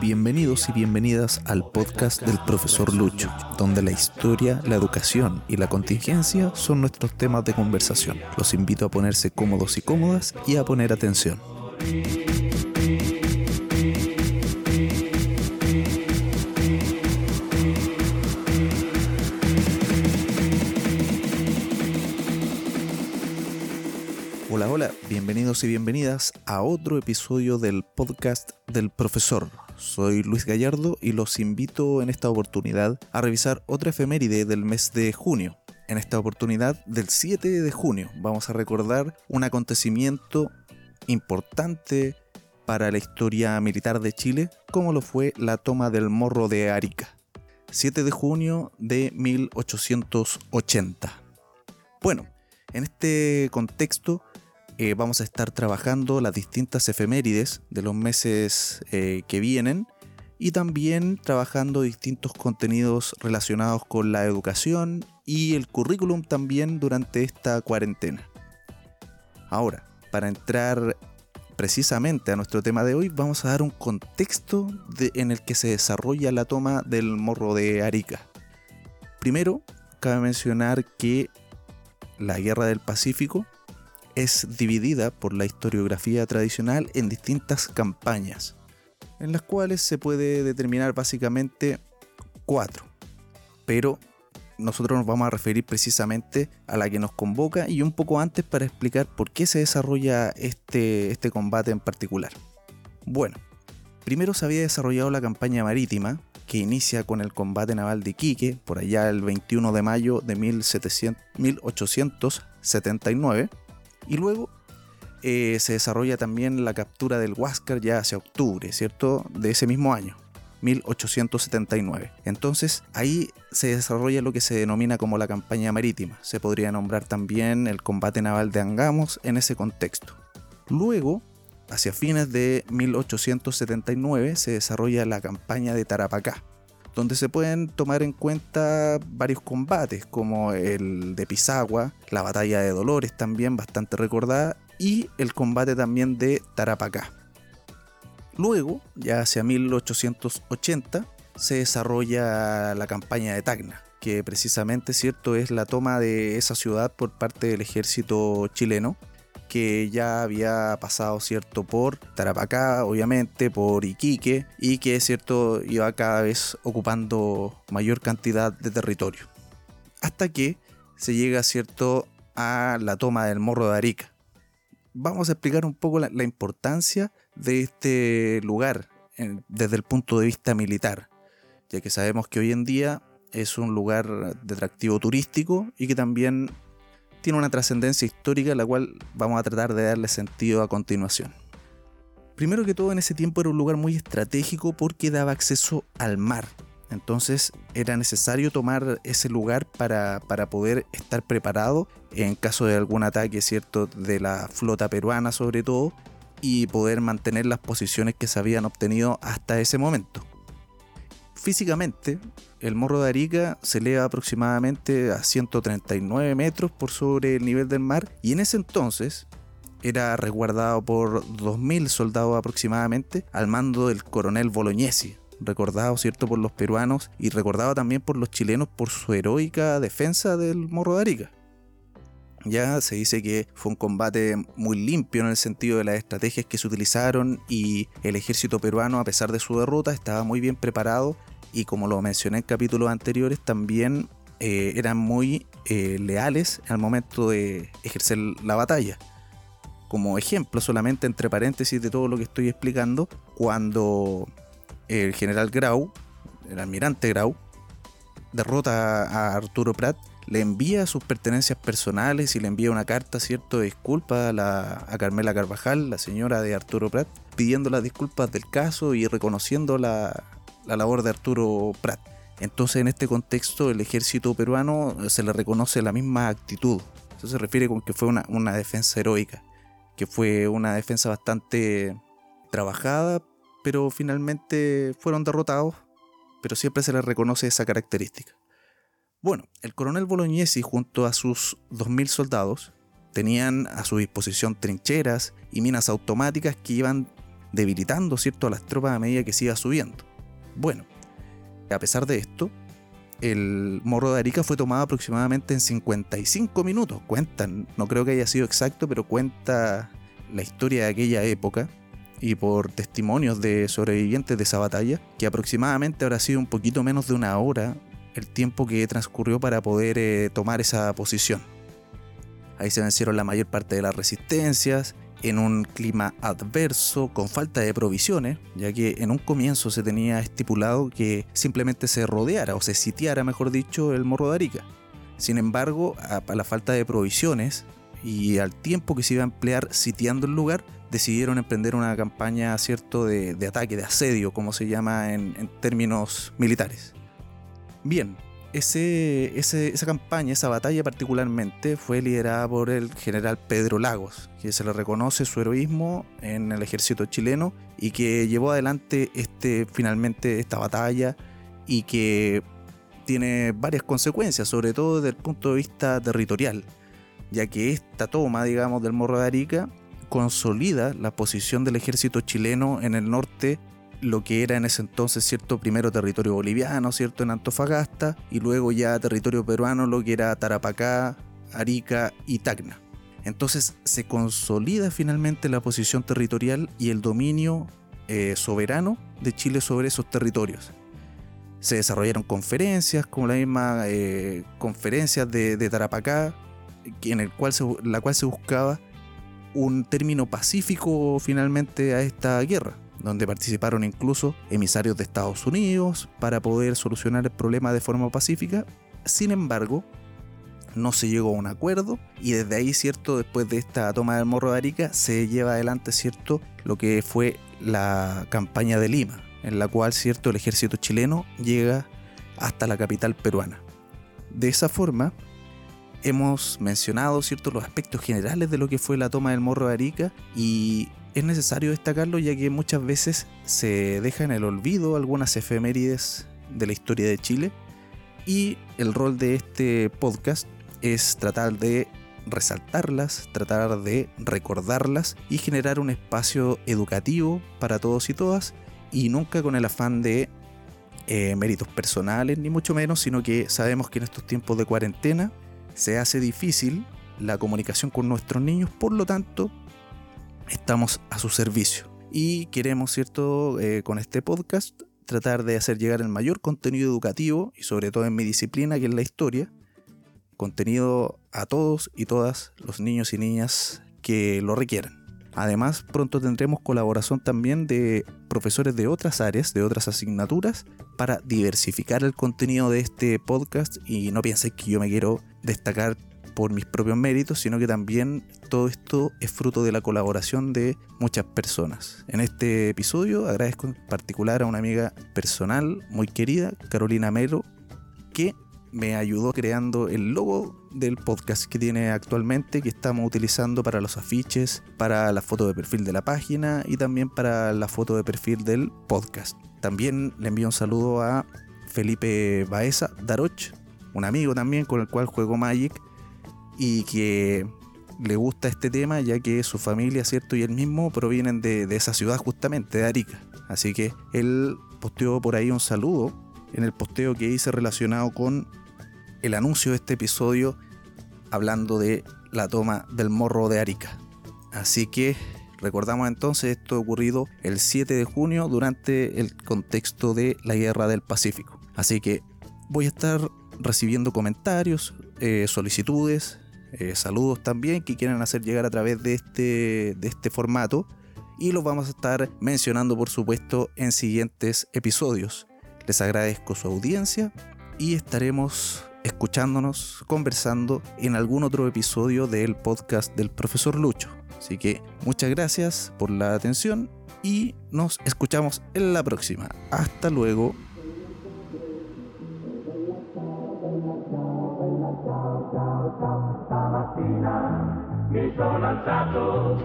Bienvenidos y bienvenidas al podcast del profesor Lucho, donde la historia, la educación y la contingencia son nuestros temas de conversación. Los invito a ponerse cómodos y cómodas y a poner atención. Hola, hola, bienvenidos y bienvenidas a otro episodio del podcast del profesor. Soy Luis Gallardo y los invito en esta oportunidad a revisar otra efeméride del mes de junio. En esta oportunidad del 7 de junio vamos a recordar un acontecimiento importante para la historia militar de Chile, como lo fue la toma del Morro de Arica. 7 de junio de 1880. Bueno, en este contexto eh, vamos a estar trabajando las distintas efemérides de los meses eh, que vienen y también trabajando distintos contenidos relacionados con la educación y el currículum también durante esta cuarentena. Ahora, para entrar precisamente a nuestro tema de hoy, vamos a dar un contexto en el que se desarrolla la toma del morro de Arica. Primero, cabe mencionar que la Guerra del Pacífico es dividida por la historiografía tradicional en distintas campañas, en las cuales se puede determinar básicamente cuatro. Pero nosotros nos vamos a referir precisamente a la que nos convoca y un poco antes para explicar por qué se desarrolla este, este combate en particular. Bueno, primero se había desarrollado la campaña marítima, que inicia con el combate naval de Iquique, por allá el 21 de mayo de 1879, y luego eh, se desarrolla también la captura del Huáscar ya hacia octubre, ¿cierto? De ese mismo año. 1879. Entonces ahí se desarrolla lo que se denomina como la campaña marítima. Se podría nombrar también el combate naval de Angamos en ese contexto. Luego, hacia fines de 1879, se desarrolla la campaña de Tarapacá, donde se pueden tomar en cuenta varios combates, como el de Pisagua, la batalla de Dolores también bastante recordada, y el combate también de Tarapacá. Luego, ya hacia 1880, se desarrolla la campaña de Tacna, que precisamente cierto es la toma de esa ciudad por parte del ejército chileno, que ya había pasado cierto por Tarapacá, obviamente, por Iquique, y que cierto iba cada vez ocupando mayor cantidad de territorio. Hasta que se llega cierto a la toma del Morro de Arica. Vamos a explicar un poco la, importancia de este lugar desde el punto de vista militar, ya que sabemos que hoy en día es un lugar de atractivo turístico y que también tiene una trascendencia histórica la cual vamos a tratar de darle sentido a continuación. Primero que todo en ese tiempo era un lugar muy estratégico porque daba acceso al mar. Entonces era necesario tomar ese lugar para, poder estar preparado en caso de algún ataque, ¿cierto? De la flota peruana sobre todo y poder mantener las posiciones que se habían obtenido hasta ese momento. Físicamente, el morro de Arica se eleva aproximadamente a 139 metros por sobre el nivel del mar y en ese entonces era resguardado por 2.000 soldados aproximadamente al mando del coronel Bolognesi, recordado cierto por los peruanos y recordado también por los chilenos por su heroica defensa del morro de Arica. Ya se dice que fue un combate muy limpio en el sentido de las estrategias que se utilizaron y el ejército peruano a pesar de su derrota estaba muy bien preparado y como lo mencioné en capítulos anteriores, también eh, eran muy eh, leales al momento de ejercer la batalla. Como ejemplo, solamente entre paréntesis de todo lo que estoy explicando, cuando el general Grau, el almirante Grau, derrota a Arturo Prat, le envía sus pertenencias personales y le envía una carta, cierto, de disculpa a, a Carmela Carvajal, la señora de Arturo Prat, pidiendo las disculpas del caso y reconociendo la, la labor de Arturo Prat. Entonces en este contexto el ejército peruano se le reconoce la misma actitud. Eso se refiere con que fue una, defensa heroica, que fue una defensa bastante trabajada, pero finalmente fueron derrotados pero siempre se le reconoce esa característica. Bueno, el coronel Bolognesi junto a sus 2.000 soldados tenían a su disposición trincheras y minas automáticas que iban debilitando ¿cierto? a las tropas a medida que se iba subiendo. Bueno, a pesar de esto, el Morro de Arica fue tomado aproximadamente en 55 minutos. Cuentan, no creo que haya sido exacto, pero cuenta la historia de aquella época y por testimonios de sobrevivientes de esa batalla, que aproximadamente habrá sido un poquito menos de una hora el tiempo que transcurrió para poder eh, tomar esa posición. Ahí se vencieron la mayor parte de las resistencias, en un clima adverso, con falta de provisiones, ya que en un comienzo se tenía estipulado que simplemente se rodeara o se sitiara, mejor dicho, el Morro de Arica. Sin embargo, a la falta de provisiones y al tiempo que se iba a emplear sitiando el lugar, decidieron emprender una campaña cierto de, ataque, de asedio, como se llama en términos militares. Bien, esa campaña, esa batalla particularmente, fue liderada por el general Pedro Lagos, que se le reconoce su heroísmo en el ejército chileno y que llevó adelante este, finalmente esta batalla y que tiene varias consecuencias, sobre todo desde el punto de vista territorial, ya que esta toma, digamos, del Morro de Arica consolida la posición del ejército chileno en el norte lo que era en ese entonces, ¿cierto? Primero territorio boliviano, ¿cierto? En Antofagasta, y luego ya territorio peruano, lo que era Tarapacá, Arica y Tacna. Entonces se consolida finalmente la posición territorial y el dominio eh, soberano de Chile sobre esos territorios. Se desarrollaron conferencias, como la misma eh, conferencia de, Tarapacá, en la cual se buscaba un término pacífico finalmente a esta guerra donde participaron incluso emisarios de Estados Unidos para poder solucionar el problema de forma pacífica. Sin embargo, no se llegó a un acuerdo y desde ahí, cierto, después de esta toma del Morro de Arica, se lleva adelante, cierto, lo que fue la campaña de Lima, en la cual, cierto, el ejército chileno llega hasta la capital peruana. De esa forma, hemos mencionado, cierto, los aspectos generales de lo que fue la toma del Morro de Arica y es necesario destacarlo ya que muchas veces se deja en el olvido algunas efemérides de la historia de Chile. Y el rol de este podcast es tratar de resaltarlas, tratar de recordarlas y generar un espacio educativo para todos y todas y nunca con el afán de eh, méritos personales ni mucho menos, sino que sabemos que en estos tiempos de cuarentena se hace difícil la comunicación con nuestros niños, por lo tanto estamos a su servicio. Y queremos, ¿cierto?, eh, con este podcast tratar de hacer llegar el mayor contenido educativo y sobre todo en mi disciplina, que es la historia, contenido a todos y todas los niños y niñas que lo requieran. Además, pronto tendremos colaboración también de profesores de otras áreas, de otras asignaturas, para diversificar el contenido de este podcast y no piensen que yo me quiero destacar por mis propios méritos, sino que también todo esto es fruto de la colaboración de muchas personas. En este episodio agradezco en particular a una amiga personal muy querida, Carolina Melo, que me ayudó creando el logo del podcast que tiene actualmente, que estamos utilizando para los afiches, para la foto de perfil de la página y también para la foto de perfil del podcast. También le envío un saludo a Felipe Baeza Daroch, un amigo también con el cual juego Magic y que le gusta este tema ya que su familia, ¿cierto? Y él mismo provienen de, esa ciudad justamente, de Arica. Así que él posteó por ahí un saludo en el posteo que hice relacionado con el anuncio de este episodio hablando de la toma del morro de Arica. Así que recordamos entonces esto ocurrido el 7 de junio durante el contexto de la guerra del Pacífico. Así que voy a estar recibiendo comentarios, eh, solicitudes, eh, saludos también que quieran hacer llegar a través de este, de este formato y los vamos a estar mencionando por supuesto en siguientes episodios. Les agradezco su audiencia y estaremos escuchándonos, conversando en algún otro episodio del podcast del profesor Lucho. Así que muchas gracias por la atención y nos escuchamos en la próxima. Hasta luego. Mattina mi sono alzato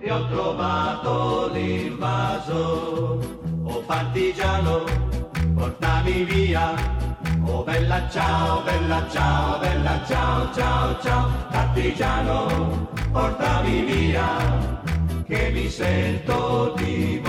e ho trovato l'invaso. Oh partigiano, portami via. Oh bella ciao, bella ciao, bella ciao, ciao, ciao, partigiano, portami via, che mi sento di